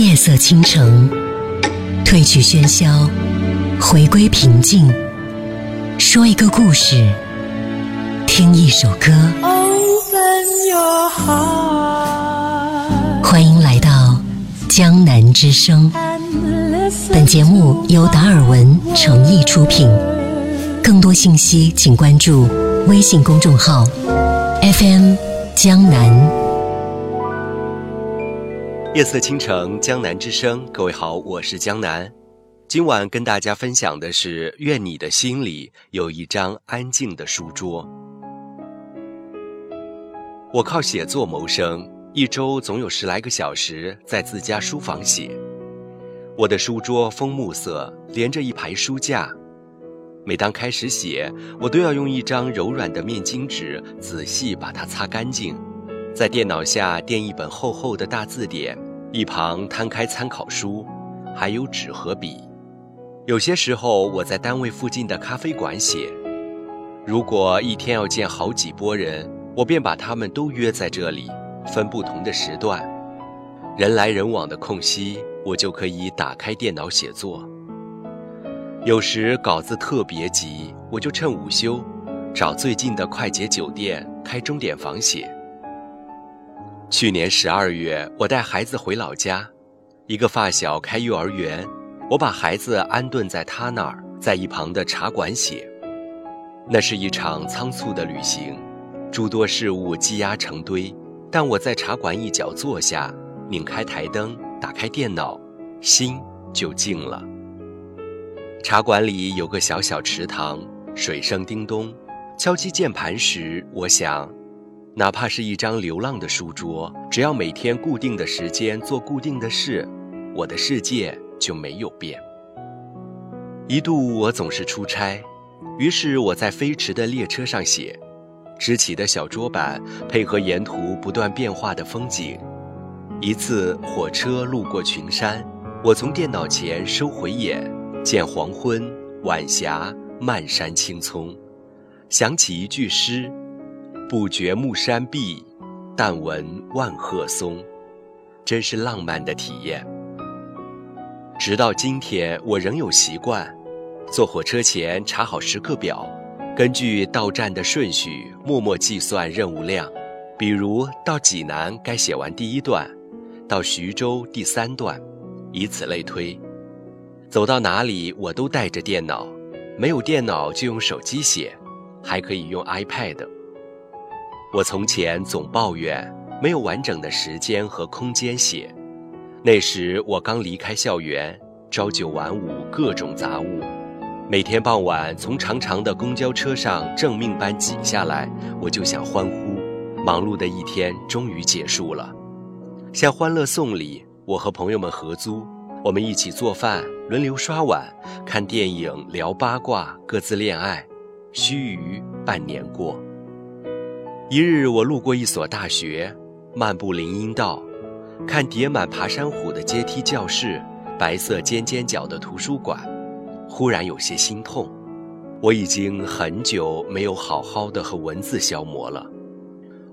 夜色倾城，褪去喧嚣，回归平静。说一个故事，听一首歌。欢迎来到江南之声。本节目由达尔文诚意出品。更多信息请关注微信公众号 FM 江南。夜色倾城，江南之声。各位好，我是江南。今晚跟大家分享的是：愿你的心里有一张安静的书桌。我靠写作谋生，一周总有十来个小时在自家书房写。我的书桌枫木色，连着一排书架。每当开始写，我都要用一张柔软的面巾纸仔细把它擦干净。在电脑下垫一本厚厚的大字典，一旁摊开参考书，还有纸和笔。有些时候我在单位附近的咖啡馆写。如果一天要见好几拨人，我便把他们都约在这里，分不同的时段。人来人往的空隙，我就可以打开电脑写作。有时稿子特别急，我就趁午休，找最近的快捷酒店开钟点房写。去年十二月，我带孩子回老家，一个发小开幼儿园，我把孩子安顿在他那儿，在一旁的茶馆写。那是一场仓促的旅行，诸多事物积压成堆，但我在茶馆一角坐下，拧开台灯，打开电脑，心就静了。茶馆里有个小小池塘，水声叮咚，敲击键盘时，我想。哪怕是一张流浪的书桌，只要每天固定的时间做固定的事，我的世界就没有变。一度我总是出差，于是我在飞驰的列车上写，支起的小桌板配合沿途不断变化的风景。一次火车路过群山，我从电脑前收回眼，见黄昏、晚霞、漫山青葱，想起一句诗。不觉暮山碧，但闻万壑松，真是浪漫的体验。直到今天，我仍有习惯，坐火车前查好时刻表，根据到站的顺序，默默计算任务量。比如到济南该写完第一段，到徐州第三段，以此类推。走到哪里，我都带着电脑，没有电脑就用手机写，还可以用 iPad。我从前总抱怨没有完整的时间和空间写，那时我刚离开校园，朝九晚五，各种杂物。每天傍晚从长长的公交车上正命般挤下来，我就想欢呼，忙碌的一天终于结束了。像《欢乐颂》里，我和朋友们合租，我们一起做饭，轮流刷碗，看电影，聊八卦，各自恋爱。须臾半年过。一日，我路过一所大学，漫步林荫道，看叠满爬山虎的阶梯教室，白色尖尖角的图书馆，忽然有些心痛。我已经很久没有好好的和文字消磨了，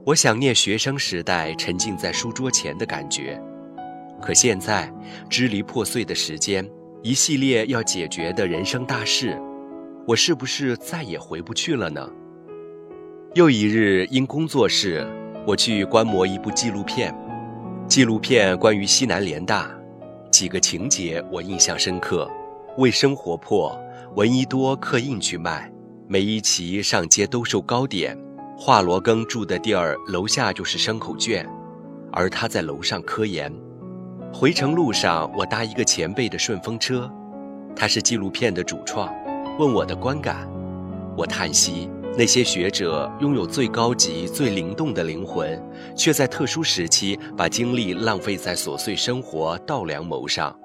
我想念学生时代沉浸在书桌前的感觉。可现在，支离破碎的时间，一系列要解决的人生大事，我是不是再也回不去了呢？又一日，因工作事，我去观摩一部纪录片。纪录片关于西南联大，几个情节我印象深刻：卫生活泼，闻一多刻印去卖，梅贻琦上街兜售糕点。华罗庚住的地儿楼下就是牲口圈，而他在楼上科研。回程路上，我搭一个前辈的顺风车，他是纪录片的主创，问我的观感，我叹息。那些学者拥有最高级、最灵动的灵魂，却在特殊时期把精力浪费在琐碎生活、稻粱谋上。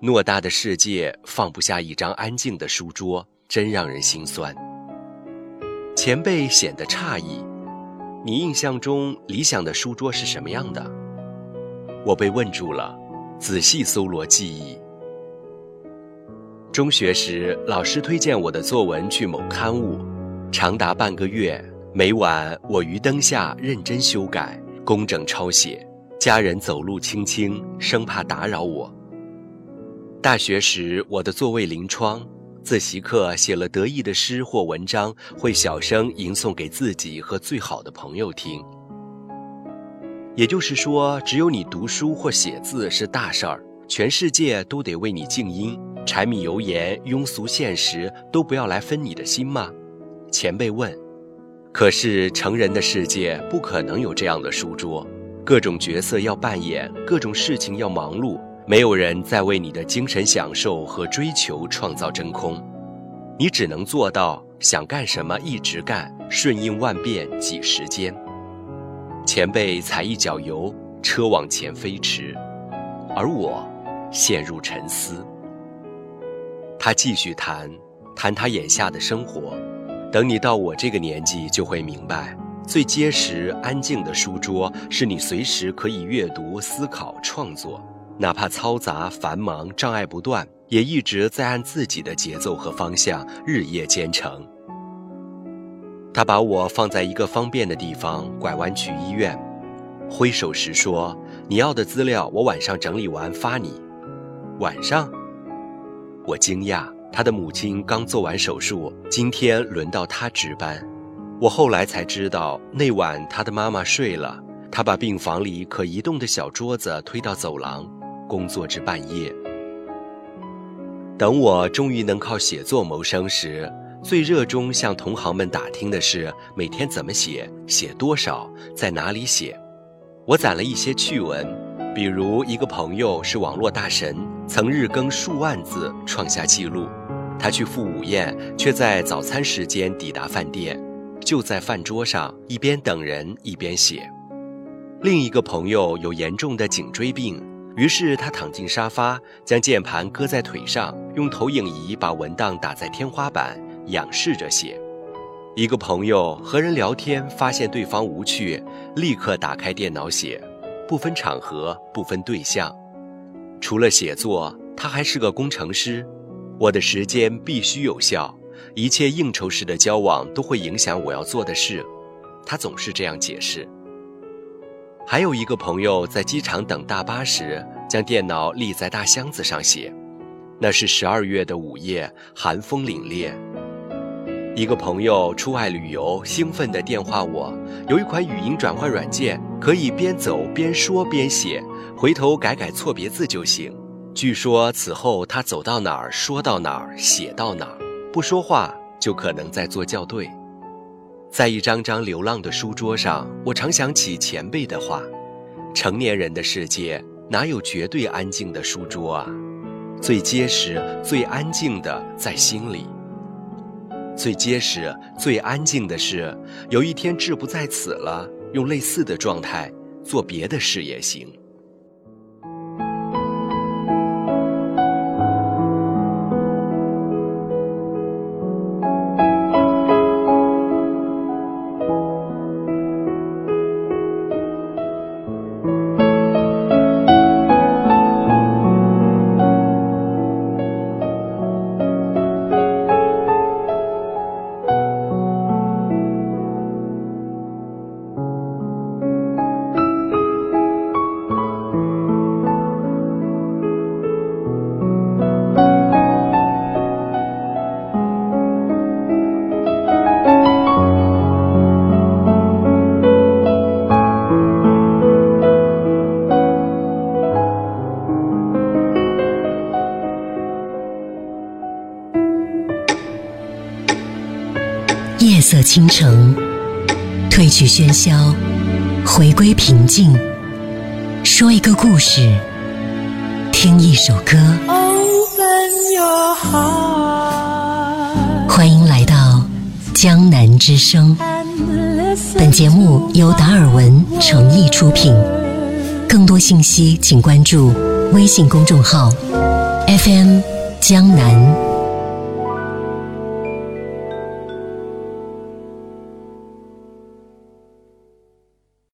偌大的世界放不下一张安静的书桌，真让人心酸。前辈显得诧异：“你印象中理想的书桌是什么样的？”我被问住了，仔细搜罗记忆。中学时，老师推荐我的作文去某刊物。长达半个月，每晚我于灯下认真修改、工整抄写，家人走路轻轻，生怕打扰我。大学时，我的座位临窗，自习课写了得意的诗或文章，会小声吟诵给自己和最好的朋友听。也就是说，只有你读书或写字是大事儿，全世界都得为你静音，柴米油盐、庸俗现实都不要来分你的心吗？前辈问。可是成人的世界不可能有这样的书桌，各种角色要扮演，各种事情要忙碌。没有人在为你的精神享受和追求创造真空，你只能做到想干什么一直干，顺应万变挤时间。前辈踩一脚油，车往前飞驰，而我陷入沉思。他继续谈，谈他眼下的生活。等你到我这个年纪，就会明白，最结实安静的书桌，是你随时可以阅读、思考、创作。哪怕嘈杂繁忙、障碍不断，也一直在按自己的节奏和方向日夜兼程。他把我放在一个方便的地方，拐弯去医院，挥手时说：“你要的资料，我晚上整理完发你。”晚上，我惊讶，他的母亲刚做完手术，今天轮到他值班。我后来才知道，那晚他的妈妈睡了，他把病房里可移动的小桌子推到走廊。工作至半夜，等我终于能靠写作谋生时，最热衷向同行们打听的是每天怎么写，写多少，在哪里写。我攒了一些趣闻，比如一个朋友是网络大神，曾日更数万字，创下纪录。他去赴午宴，却在早餐时间抵达饭店，就在饭桌上一边等人一边写。另一个朋友有严重的颈椎病。于是他躺进沙发，将键盘搁在腿上，用投影仪把文档打在天花板，仰视着写。一个朋友和人聊天，发现对方无趣，立刻打开电脑写，不分场合，不分对象。除了写作，他还是个工程师。我的时间必须有效，一切应酬式的交往都会影响我要做的事。他总是这样解释。还有一个朋友在机场等大巴时，将电脑立在大箱子上写。那是十二月的午夜，寒风凛冽。一个朋友出外旅游，兴奋地电话我，有一款语音转换软件，可以边走边说边写，回头改改错别字就行。据说此后他走到哪儿说到哪儿，写到哪儿，不说话就可能在做校对。在一张张流浪的书桌上，我常想起前辈的话：“成年人的世界哪有绝对安静的书桌啊？最结实、最安静的在心里。最结实、最安静的是，有一天志不在此了，用类似的状态做别的事也行。”色倾城，褪去喧嚣，回归平静。说一个故事，听一首歌。欢迎来到江南之声。本节目由达尔文诚意出品。更多信息请关注微信公众号 FM 江南。